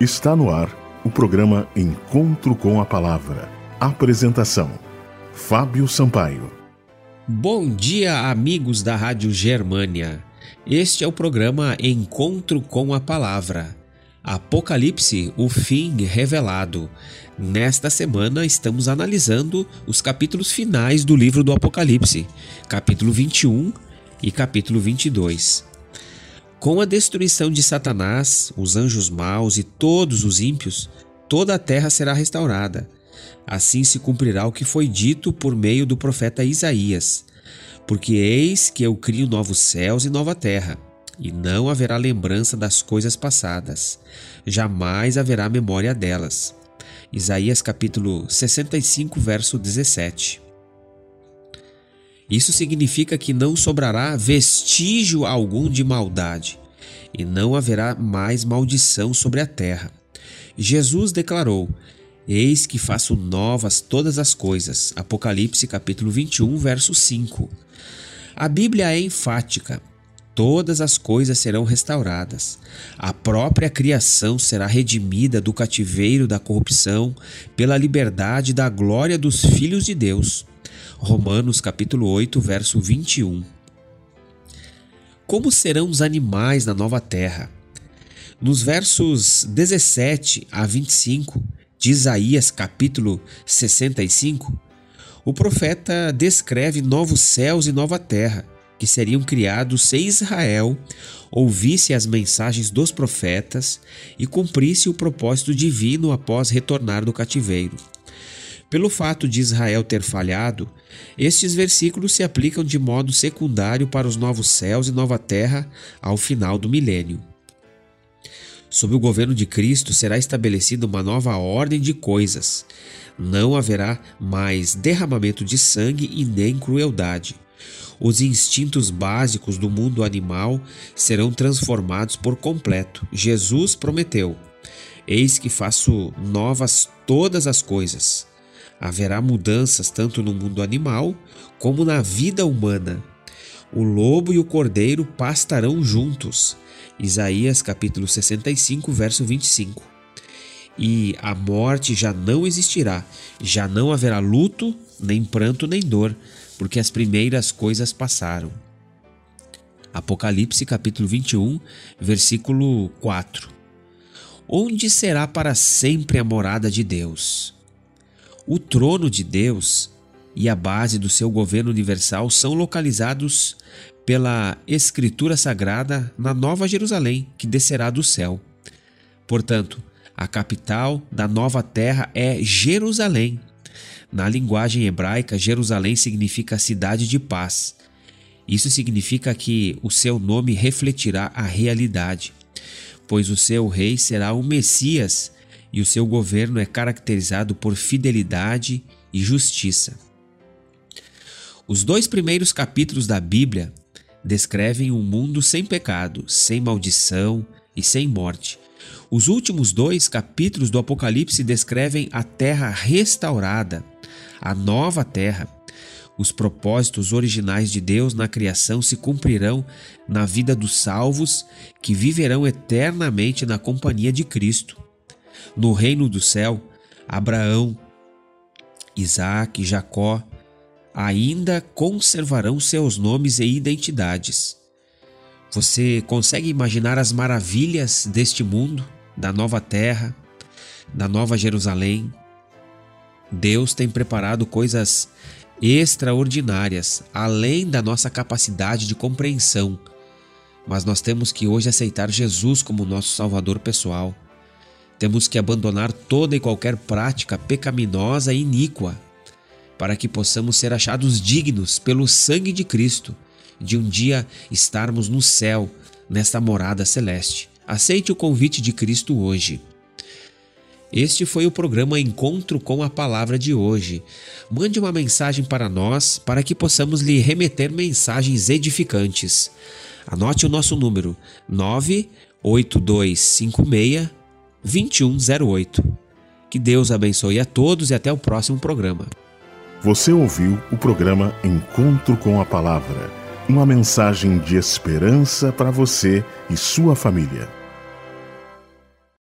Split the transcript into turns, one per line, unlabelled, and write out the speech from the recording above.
Está no ar o programa Encontro com a Palavra. Apresentação: Fábio Sampaio.
Bom dia, amigos da Rádio Germânia. Este é o programa Encontro com a Palavra. Apocalipse, o fim revelado. Nesta semana estamos analisando os capítulos finais do livro do Apocalipse, capítulo 21 e capítulo 22. Com a destruição de Satanás, os anjos maus e todos os ímpios, toda a terra será restaurada. Assim se cumprirá o que foi dito por meio do profeta Isaías. Porque eis que eu crio novos céus e nova terra, e não haverá lembrança das coisas passadas, jamais haverá memória delas. Isaías capítulo 65, verso 17. Isso significa que não sobrará vestígio algum de maldade, e não haverá mais maldição sobre a terra. Jesus declarou: Eis que faço novas todas as coisas. Apocalipse capítulo 21, verso 5. A Bíblia é enfática. Todas as coisas serão restauradas. A própria criação será redimida do cativeiro da corrupção pela liberdade da glória dos filhos de Deus. Romanos capítulo 8, verso 21. Como serão os animais na nova terra? Nos versos 17 a 25 de Isaías capítulo 65, o profeta descreve novos céus e nova terra que seriam criados se Israel ouvisse as mensagens dos profetas e cumprisse o propósito divino após retornar do cativeiro. Pelo fato de Israel ter falhado, estes versículos se aplicam de modo secundário para os novos céus e nova terra ao final do milênio. Sob o governo de Cristo será estabelecida uma nova ordem de coisas. Não haverá mais derramamento de sangue e nem crueldade. Os instintos básicos do mundo animal serão transformados por completo. Jesus prometeu: Eis que faço novas todas as coisas. Haverá mudanças tanto no mundo animal como na vida humana. O lobo e o cordeiro pastarão juntos. Isaías capítulo 65, verso 25. E a morte já não existirá, já não haverá luto, nem pranto, nem dor, porque as primeiras coisas passaram. Apocalipse capítulo 21, versículo 4. Onde será para sempre a morada de Deus? O trono de Deus e a base do seu governo universal são localizados pela Escritura Sagrada na Nova Jerusalém, que descerá do céu. Portanto, a capital da nova terra é Jerusalém. Na linguagem hebraica, Jerusalém significa cidade de paz. Isso significa que o seu nome refletirá a realidade, pois o seu rei será o Messias e o seu governo é caracterizado por fidelidade e justiça. Os dois primeiros capítulos da Bíblia descrevem um mundo sem pecado, sem maldição e sem morte. Os últimos dois capítulos do Apocalipse descrevem a terra restaurada, a nova terra. Os propósitos originais de Deus na criação se cumprirão na vida dos salvos que viverão eternamente na companhia de Cristo. No reino do céu, Abraão, Isaac, Jacó ainda conservarão seus nomes e identidades. Você consegue imaginar as maravilhas deste mundo, da nova terra, da nova Jerusalém? Deus tem preparado coisas extraordinárias, além da nossa capacidade de compreensão. Mas nós temos que hoje aceitar Jesus como nosso Salvador pessoal. Temos que abandonar toda e qualquer prática pecaminosa e iníqua, para que possamos ser achados dignos pelo sangue de Cristo, de um dia estarmos no céu, nesta morada celeste. Aceite o convite de Cristo hoje. Este foi o programa Encontro com a Palavra de hoje. Mande uma mensagem para nós para que possamos lhe remeter mensagens edificantes. Anote o nosso número 98256 2108. Que Deus abençoe a todos e até o próximo programa.
Você ouviu o programa Encontro com a Palavra uma mensagem de esperança para você e sua família.